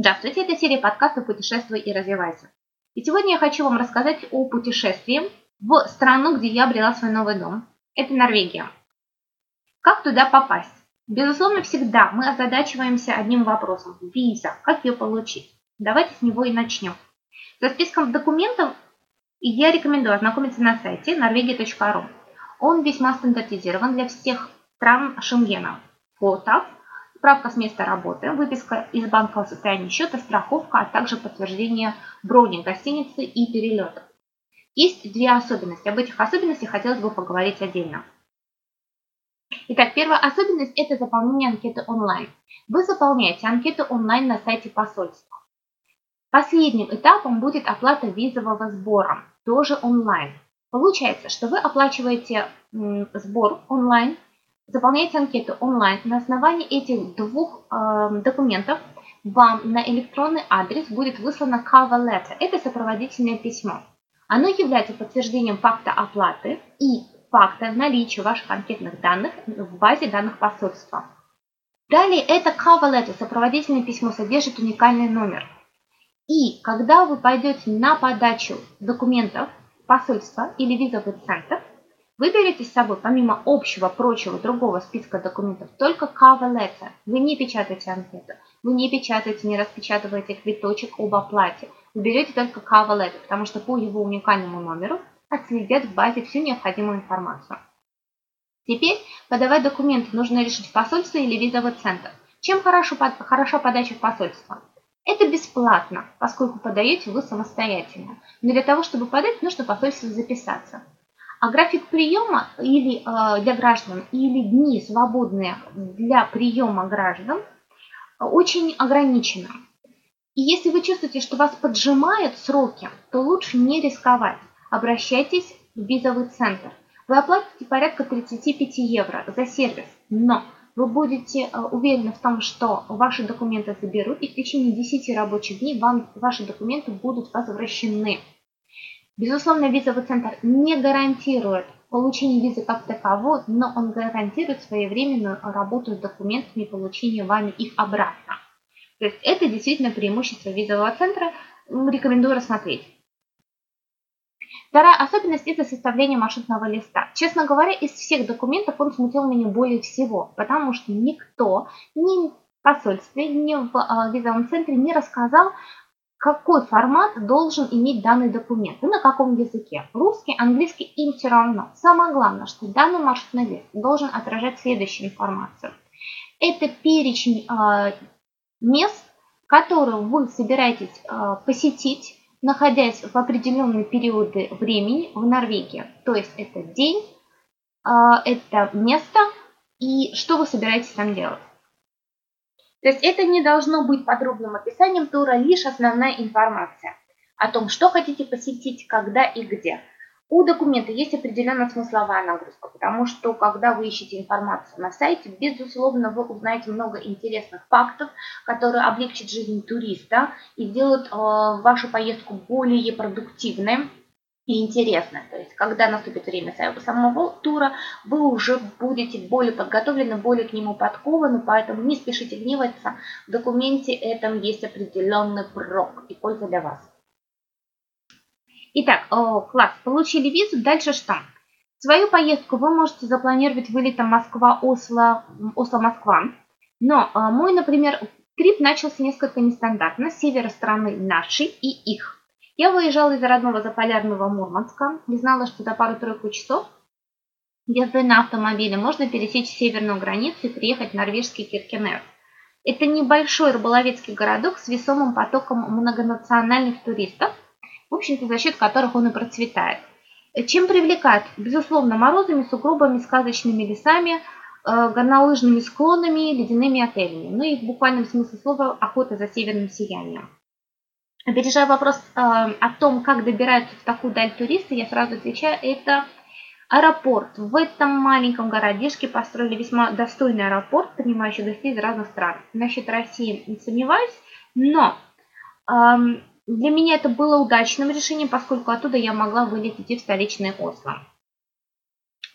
Здравствуйте, это серия подкастов «Путешествуй и развивайся». И сегодня я хочу вам рассказать о путешествии в страну, где я обрела свой новый дом. Это Норвегия. Как туда попасть? Безусловно, всегда мы озадачиваемся одним вопросом – виза. Как ее получить? Давайте с него и начнем. За списком документов я рекомендую ознакомиться на сайте norvegia.ru. Он весьма стандартизирован для всех стран Шенгена. Фото, справка с места работы, выписка из банкового состояния счета, страховка, а также подтверждение брони гостиницы и перелета. Есть две особенности. Об этих особенностях хотелось бы поговорить отдельно. Итак, первая особенность – это заполнение анкеты онлайн. Вы заполняете анкету онлайн на сайте посольства. Последним этапом будет оплата визового сбора, тоже онлайн. Получается, что вы оплачиваете сбор онлайн, заполняете анкету онлайн. На основании этих двух э, документов вам на электронный адрес будет выслано cover letter. Это сопроводительное письмо. Оно является подтверждением факта оплаты и факта наличия ваших анкетных данных в базе данных посольства. Далее это cover letter, сопроводительное письмо, содержит уникальный номер. И когда вы пойдете на подачу документов посольства или визовый центр, вы берете с собой, помимо общего, прочего, другого списка документов, только cover letter. Вы не печатаете анкету, вы не печатаете, не распечатываете квиточек об оплате. Вы берете только cover letter, потому что по его уникальному номеру отследят в базе всю необходимую информацию. Теперь подавать документы нужно решить в посольство или визовый центр. Чем хорошо, хороша подача в посольство? Это бесплатно, поскольку подаете вы самостоятельно. Но для того, чтобы подать, нужно в посольство записаться. А график приема или э, для граждан, или дни свободные для приема граждан очень ограничены. И если вы чувствуете, что вас поджимают сроки, то лучше не рисковать. Обращайтесь в визовый центр. Вы оплатите порядка 35 евро за сервис, но вы будете э, уверены в том, что ваши документы заберут, и в течение 10 рабочих дней вам ваши документы будут возвращены. Безусловно, визовый центр не гарантирует получение визы как таковой, но он гарантирует своевременную работу с документами и получение вами их обратно. То есть это действительно преимущество визового центра, рекомендую рассмотреть. Вторая особенность – это составление маршрутного листа. Честно говоря, из всех документов он смутил меня более всего, потому что никто, ни в посольстве, ни в э, визовом центре не рассказал, какой формат должен иметь данный документ и на каком языке. Русский, английский им все равно. Самое главное, что данный маршрутный лист должен отражать следующую информацию. Это перечень э, мест, которые вы собираетесь э, посетить, находясь в определенные периоды времени в Норвегии. То есть это день, э, это место и что вы собираетесь там делать. То есть это не должно быть подробным описанием тура, лишь основная информация о том, что хотите посетить, когда и где. У документа есть определенная смысловая нагрузка, потому что когда вы ищете информацию на сайте, безусловно, вы узнаете много интересных фактов, которые облегчат жизнь туриста и сделают э, вашу поездку более продуктивной и интересно. То есть, когда наступит время самого тура, вы уже будете более подготовлены, более к нему подкованы, поэтому не спешите гневаться. В документе этом есть определенный прок и польза для вас. Итак, о, класс, получили визу, дальше что? Свою поездку вы можете запланировать вылетом Москва-Осло, Осло-Москва. Но а, мой, например, трип начался несколько нестандартно, с севера страны нашей и их. Я выезжала из родного заполярного Мурманска и знала, что за пару-тройку часов езды на автомобиле можно пересечь северную границу и приехать в норвежский Киркенес. Это небольшой рыболовецкий городок с весомым потоком многонациональных туристов, в общем-то за счет которых он и процветает. Чем привлекает? Безусловно, морозами, сугробами, сказочными лесами, э, горнолыжными склонами, ледяными отелями. Ну и в буквальном смысле слова охота за северным сиянием. Опережая вопрос э, о том, как добираются в такую даль туристы, я сразу отвечаю, это аэропорт. В этом маленьком городишке построили весьма достойный аэропорт, принимающий гостей из разных стран. Насчет России не сомневаюсь, но э, для меня это было удачным решением, поскольку оттуда я могла вылететь в столичное Осло.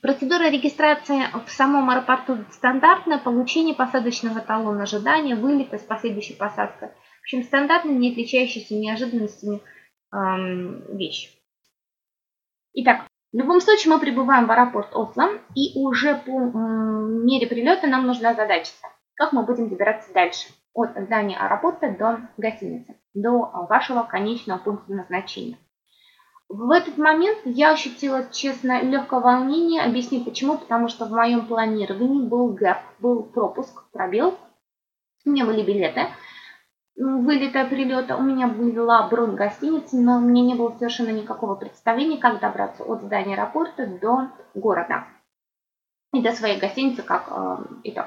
Процедура регистрации в самом аэропорту стандартная, получение посадочного талона ожидания, вылета с последующей посадкой – общем, стандартная, не отличающаяся неожиданностями эм, вещь. Итак, в любом случае мы прибываем в аэропорт Осло, и уже по эм, мере прилета нам нужно озадачиться, как мы будем добираться дальше от здания аэропорта до гостиницы, до вашего конечного пункта назначения. В этот момент я ощутила, честно, легкое волнение. Объясню почему. Потому что в моем планировании был гэп, был пропуск, пробел. У меня были билеты вылета, прилета. У меня была бронь гостиницы, но меня не было совершенно никакого представления, как добраться от здания аэропорта до города. И до своей гостиницы как э, итог.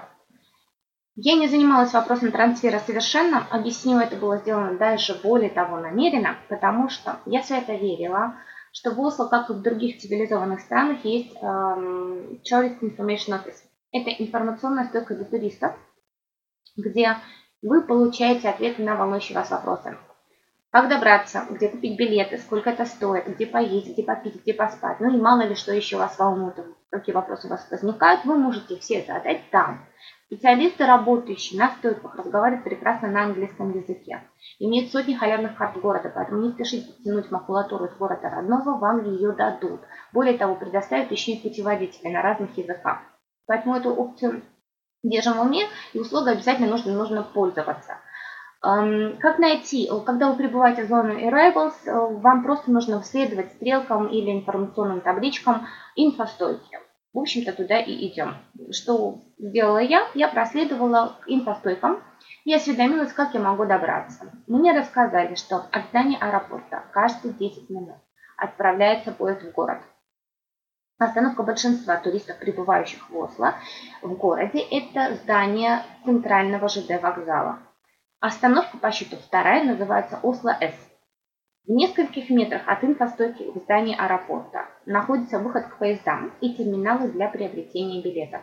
Я не занималась вопросом трансфера совершенно, объясню, это было сделано даже более того намеренно, потому что я свято верила, что в Осло, как и в других цивилизованных странах, есть эм, Tourist Information Office. Это информационная стойка для туристов, где вы получаете ответы на волнующие вас вопросы. Как добраться, где купить билеты, сколько это стоит, где поесть, где попить, где поспать. Ну и мало ли что еще вас волнует, какие вопросы у вас возникают, вы можете все задать там. Специалисты, работающие на стойках, разговаривают прекрасно на английском языке. Имеют сотни халявных карт города, поэтому не спешите тянуть макулатуру из города родного, вам ее дадут. Более того, предоставят еще и путеводители на разных языках. Поэтому эту опцию держим в уме, и услугой обязательно нужно, нужно пользоваться. Эм, как найти? Когда вы прибываете в зону Arrivals, э, вам просто нужно следовать стрелкам или информационным табличкам инфостойки в общем-то, туда и идем. Что сделала я? Я проследовала инфостойкам и осведомилась, как я могу добраться. Мне рассказали, что от здания аэропорта каждые 10 минут отправляется поезд в город. Остановка большинства туристов, прибывающих в Осло, в городе, это здание центрального ЖД вокзала. Остановка по счету вторая называется Осло-С. В нескольких метрах от инфостойки в здании аэропорта находится выход к поездам и терминалы для приобретения билетов.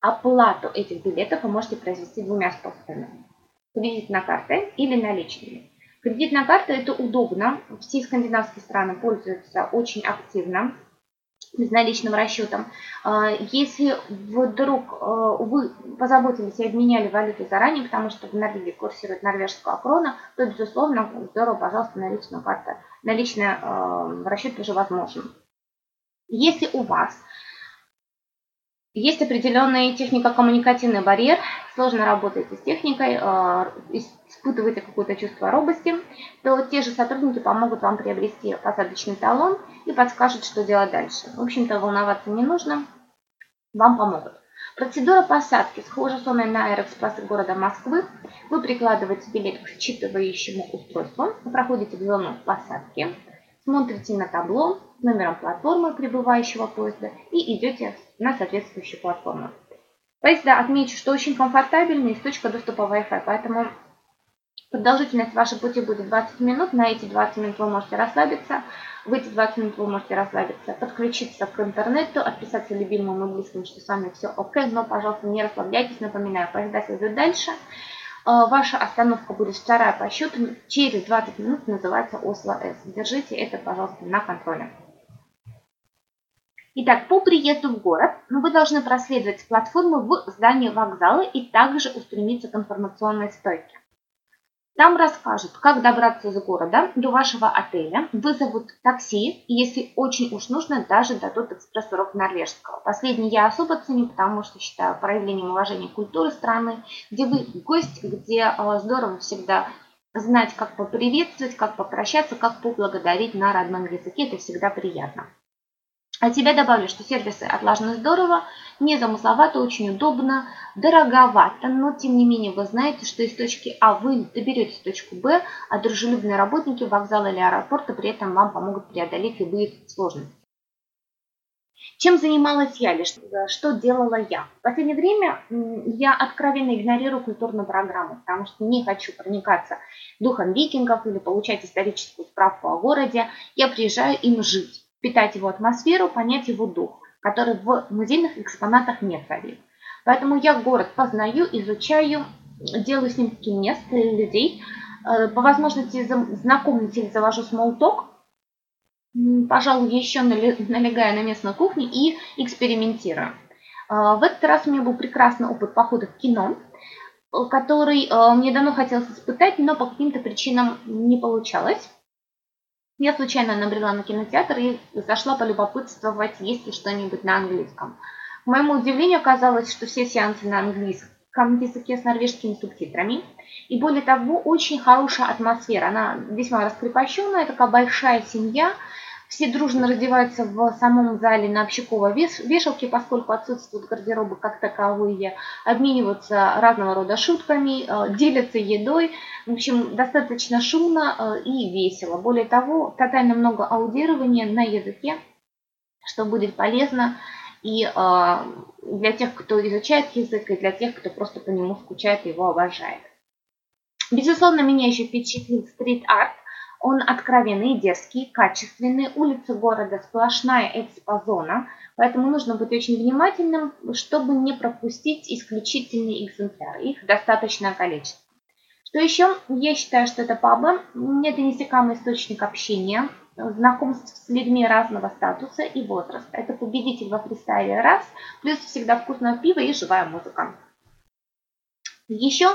Оплату этих билетов вы можете произвести двумя способами. Кредитной картой или наличными. Кредитная карта это удобно. Все скандинавские страны пользуются очень активно безналичным расчетом. А, если вдруг а, вы позаботились и обменяли валюту заранее, потому что в Норвегии курсирует норвежская крона, то, безусловно, здорово, пожалуйста, наличная карта, наличный а, расчет тоже возможен. Если у вас есть определенный технико-коммуникативный барьер, сложно работаете с техникой, испытываете какое-то чувство робости, то те же сотрудники помогут вам приобрести посадочный талон и подскажут, что делать дальше. В общем-то, волноваться не нужно, вам помогут. Процедура посадки. Схожа с оной на Аэроэкспресс города Москвы. Вы прикладываете билет к считывающему устройству, проходите в зону посадки, смотрите на табло номером платформы прибывающего поезда и идете на соответствующую платформу. Поезда отмечу, что очень комфортабельный с точка доступа Wi-Fi, поэтому продолжительность вашей пути будет 20 минут. На эти 20 минут вы можете расслабиться. В эти 20 минут вы можете расслабиться, подключиться к интернету, отписаться любимому и близкому, что с вами все окей, но, пожалуйста, не расслабляйтесь. Напоминаю, поезда следуют дальше. А, ваша остановка будет вторая по счету. Через 20 минут называется Осло С. Держите это, пожалуйста, на контроле. Итак, по приезду в город вы должны проследовать с платформы в здание вокзала и также устремиться к информационной стойке. Там расскажут, как добраться из города до вашего отеля, вызовут такси, и если очень уж нужно, даже дадут экспресс-урок норвежского. Последний я особо ценю, потому что считаю проявлением уважения культуры страны, где вы гость, где а, здорово всегда знать, как поприветствовать, как попрощаться, как поблагодарить на родном языке. Это всегда приятно. От себя добавлю, что сервисы отлажены здорово, незамысловато, очень удобно, дороговато, но тем не менее вы знаете, что из точки А вы доберетесь в точку Б, а дружелюбные работники вокзала или аэропорта при этом вам помогут преодолеть любые сложности. Чем занималась я или что делала я? В последнее время я откровенно игнорирую культурную программу, потому что не хочу проникаться духом викингов или получать историческую справку о городе. Я приезжаю им жить впитать его атмосферу, понять его дух, который в музейных экспонатах не царит. Поэтому я город познаю, изучаю, делаю снимки мест и людей, э, по возможности знакомлюсь или завожу смолток, пожалуй, еще налегая на местную кухню и экспериментирую. Э, в этот раз у меня был прекрасный опыт похода в кино. который э, мне давно хотелось испытать, но по каким-то причинам не получалось. Я случайно набрела на кинотеатр и зашла полюбопытствовать, есть ли что-нибудь на английском. К моему удивлению оказалось, что все сеансы на английском языке с норвежскими субтитрами. И более того, очень хорошая атмосфера. Она весьма раскрепощенная, такая большая семья – все дружно раздеваются в самом зале на общаковой вешалке, поскольку отсутствуют гардеробы как таковые, обмениваются разного рода шутками, э, делятся едой. В общем, достаточно шумно э, и весело. Более того, тотально много аудирования на языке, что будет полезно и э, для тех, кто изучает язык, и для тех, кто просто по нему скучает и его обожает. Безусловно, меня еще впечатлил стрит-арт. Он откровенный, дерзкий, качественный. Улицы города сплошная экспозона, поэтому нужно быть очень внимательным, чтобы не пропустить исключительные экземпляры. Их достаточное количество. Что еще? Я считаю, что это пабы. Это несекамый источник общения, знакомств с людьми разного статуса и возраста. Это победитель во фристайле раз, плюс всегда вкусное пиво и живая музыка. Еще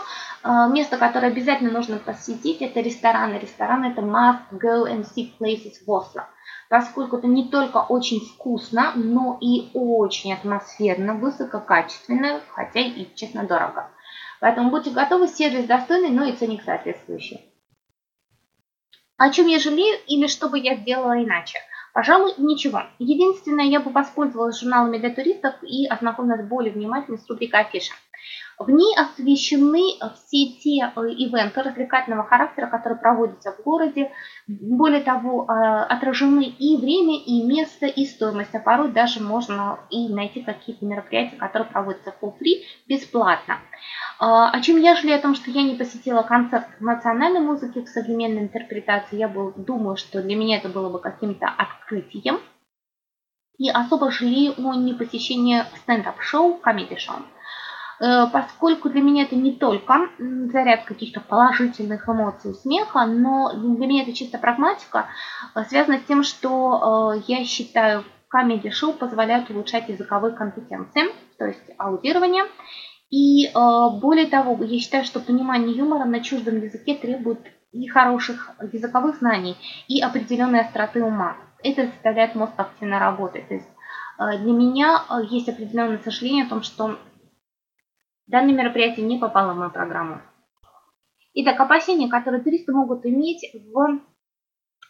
э, место, которое обязательно нужно посетить, это рестораны. Ресторан это must go and see places в Осло. Поскольку это не только очень вкусно, но и очень атмосферно, высококачественно, хотя и, честно, дорого. Поэтому будьте готовы, сервис достойный, но и ценник соответствующий. О чем я жалею или что бы я сделала иначе? Пожалуй, ничего. Единственное, я бы воспользовалась журналами для туристов и ознакомилась более внимательно с рубрикой афиша. В ней освещены все те э, ивенты развлекательного характера, которые проводятся в городе. Более того, э, отражены и время, и место, и стоимость. А порой даже можно и найти какие-то мероприятия, которые проводятся for free, бесплатно. Э, о чем я жалею о том, что я не посетила концерт национальной музыки в современной интерпретации. Я думаю, что для меня это было бы каким-то открытием. И особо жалею о непосещении стендап-шоу, комедий-шоу. Э, поскольку для меня это не только заряд каких-то положительных эмоций, смеха, но для меня это чисто прагматика, э, связано с тем, что э, я считаю, комедий-шоу позволяют улучшать языковые компетенции, то есть аудирование. И более того, я считаю, что понимание юмора на чуждом языке требует и хороших языковых знаний, и определенной остроты ума. Это заставляет мозг активно работать. То есть для меня есть определенное сожаление о том, что Данное мероприятие не попало в мою программу. Итак, опасения, которые туристы могут иметь в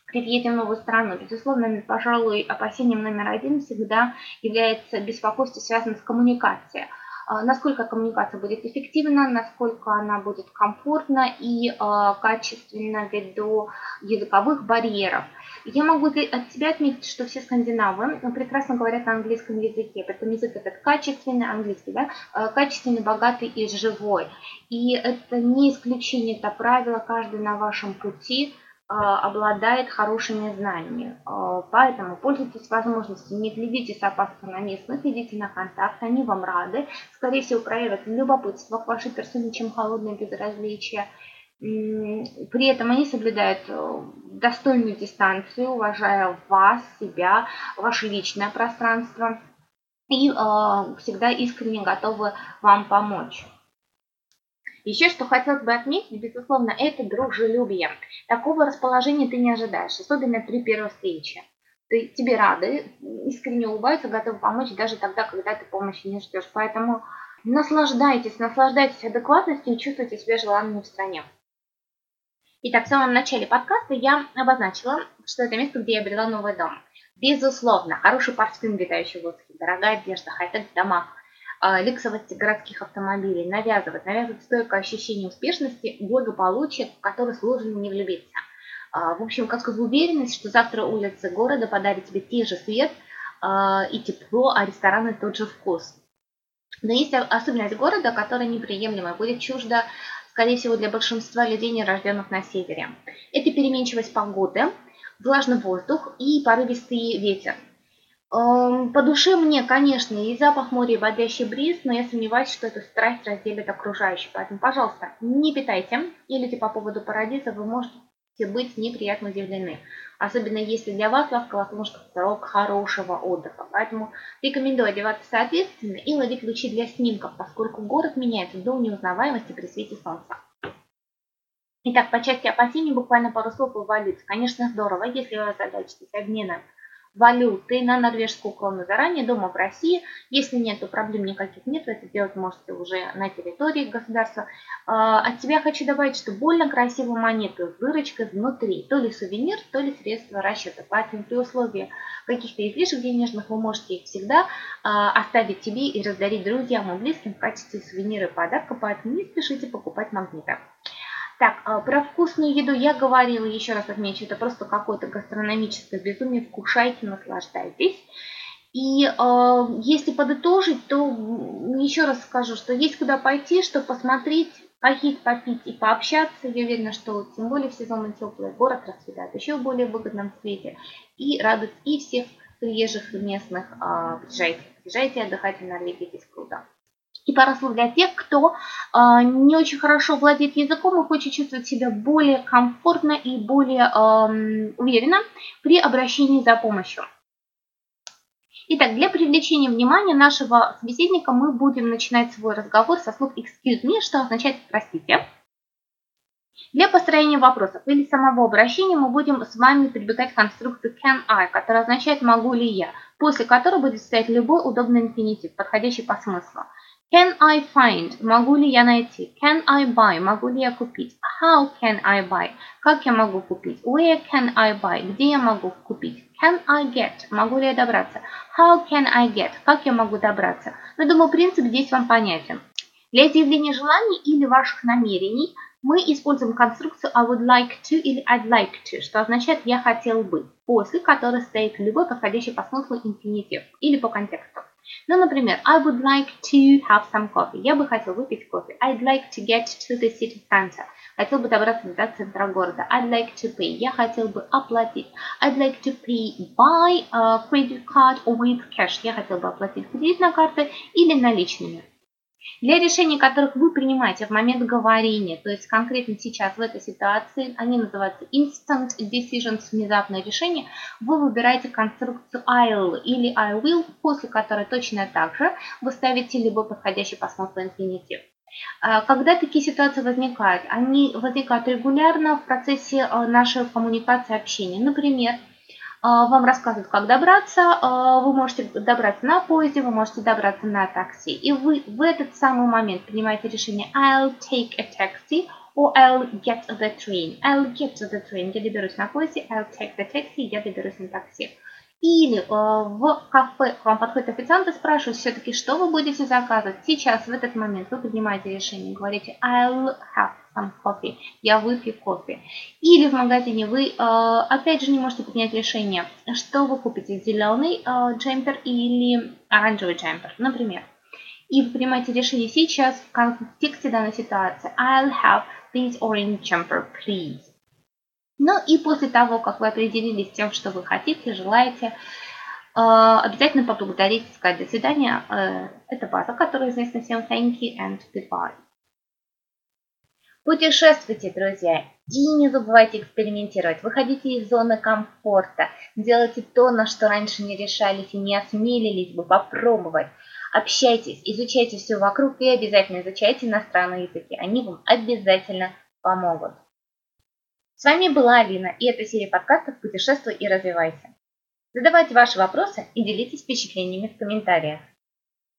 при въезде в новую страну. Безусловно, пожалуй, опасением номер один всегда является беспокойство, связанное с коммуникацией. А, насколько коммуникация будет эффективна, насколько она будет комфортна и а, качественна ввиду языковых барьеров. Я могу от себя отметить, что все скандинавы прекрасно говорят на английском языке, поэтому язык этот качественный, английский, да, а, качественный, богатый и живой. И это не исключение, это правило, каждый на вашем пути – обладает хорошими знаниями. А, поэтому пользуйтесь возможностью, не глядите с опаской на местных, идите на контакт, они вам рады. Скорее всего, проявят любопытство к вашей персоне, чем холодное безразличие. При этом они соблюдают э, достойную дистанцию, уважая вас, себя, ваше личное пространство и э, всегда искренне готовы вам помочь. Еще что хотелось бы отметить, безусловно, это дружелюбие. Такого расположения ты не ожидаешь, особенно при первой встрече. Ты, тебе рады, искренне улыбаются, готовы помочь даже тогда, когда ты помощи не ждешь. Поэтому наслаждайтесь, наслаждайтесь адекватностью и чувствуйте себя желанными в стране. Итак, в самом начале подкаста я обозначила, что это место, где я обрела новый дом. Безусловно, хороший парфюм, витающий в воздухе, дорогая одежда, хай-тек в а, люксовости городских автомобилей, навязывать, навязывать стойкое ощущение успешности, благополучия, в которое сложно не влюбиться. А, в общем, как сказать, уверенность, что завтра улицы города подарят тебе те же свет а, и тепло, а рестораны тот же вкус. Но есть особенность города, которая неприемлемая, будет чужда, скорее всего, для большинства людей, не рожденных на севере. Это переменчивость погоды, влажный воздух и порывистый ветер. Эм, по душе мне, конечно, и запах моря, и бодрящий бриз, но я сомневаюсь, что эту страсть разделит окружающие. Поэтому, пожалуйста, не питайте. Или по поводу парадиза вы можете быть неприятно удивлены. Особенно если для вас ласково-солнышко срок хорошего отдыха. Поэтому рекомендую одеваться соответственно и ловить лучи для снимков, поскольку город меняется до неузнаваемости при свете солнца. Итак, по части опасений буквально пару слов валюте. Конечно, здорово, если вы озадачитесь обменом валюты на норвежскую крону заранее дома в России. Если нет, то проблем никаких нет, вы это делать можете уже на территории государства. А, от себя хочу добавить, что больно красивую монету с дырочкой внутри, то ли сувенир, то ли средство расчета. Поэтому при условии каких-то излишек денежных вы можете их всегда а, оставить себе и раздарить друзьям и близким в качестве сувенира и подарка, поэтому не спешите покупать магниты. Так, а, про вкусную еду я говорила, еще раз отмечу, это просто какое-то гастрономическое безумие. Вкушайте, наслаждайтесь. И э, если подытожить, то еще раз скажу, что есть куда пойти, чтобы посмотреть, поесть, попить и пообщаться. Я уверена, что тем более в сезон теплый город расцветает еще в более выгодном цвете и радует и всех приезжих местных. Э, приезжайте, приезжайте отдыхать в Норвегии, здесь круто. И пара слов для тех, кто э, не очень хорошо владеет языком и хочет чувствовать себя более комфортно и более э, уверенно при обращении за помощью. Итак, для привлечения внимания нашего собеседника мы будем начинать свой разговор со слов excuse me, что означает простите. Для построения вопросов или самого обращения мы будем с вами прибегать к конструкции can I, которая означает могу ли я, после которой будет стоять любой удобный инфинитив, подходящий по смыслу. Can I find? Могу ли я найти? Can I buy? Могу ли я купить? How can I buy? Как я могу купить? Where can I buy? Где я могу купить? Can I get? Могу ли я добраться? How can I get? Как я могу добраться? Ну, думаю, принцип здесь вам понятен. Для изъявления желаний или ваших намерений мы используем конструкцию I would like to или I'd like to, что означает я хотел бы, после которой стоит любой подходящий по смыслу инфинитив или по контексту. Ну, например, I would like to have some coffee. Я бы хотел выпить кофе. I'd like to get to the city center. Хотел бы добраться до центра города. I'd like to pay. Я хотел бы оплатить. I'd like to pay by a credit card or with cash. Я хотел бы оплатить кредитной картой или наличными. Для решений, которых вы принимаете в момент говорения, то есть конкретно сейчас в этой ситуации, они называются instant decisions, внезапное решение, вы выбираете конструкцию I'll или I will, после которой точно так же вы ставите любой подходящий по смыслу инфинитив. А, когда такие ситуации возникают? Они возникают регулярно в процессе э, нашей коммуникации общения. Например, а, вам рассказывают, как добраться. А, вы можете добраться на поезде, вы можете добраться на такси. И вы в этот самый момент принимаете решение I'll take a taxi or I'll get the train. I'll get the train. Я доберусь на поезде. I'll take the taxi. Я доберусь на такси. Или э, в кафе к вам подходит официант и спрашивает все-таки, что вы будете заказывать. Сейчас, в этот момент, вы принимаете решение, говорите I'll have some coffee, я выпью кофе. Или в магазине вы, э, опять же, не можете принять решение, что вы купите, зеленый э, джемпер или оранжевый джемпер, например. И вы принимаете решение сейчас в контексте данной ситуации. I'll have this orange jumper, please. Ну и после того, как вы определились с тем, что вы хотите, желаете, э, обязательно поблагодарить, сказать до свидания. Э, это база, которая известна всем. Thank you and goodbye. Путешествуйте, друзья, и не забывайте экспериментировать. Выходите из зоны комфорта, делайте то, на что раньше не решались и не осмелились бы попробовать. Общайтесь, изучайте все вокруг и обязательно изучайте иностранные языки. Они вам обязательно помогут. С вами была Алина, и это серия подкастов «Путешествуй и развивайся». Задавайте ваши вопросы и делитесь впечатлениями в комментариях.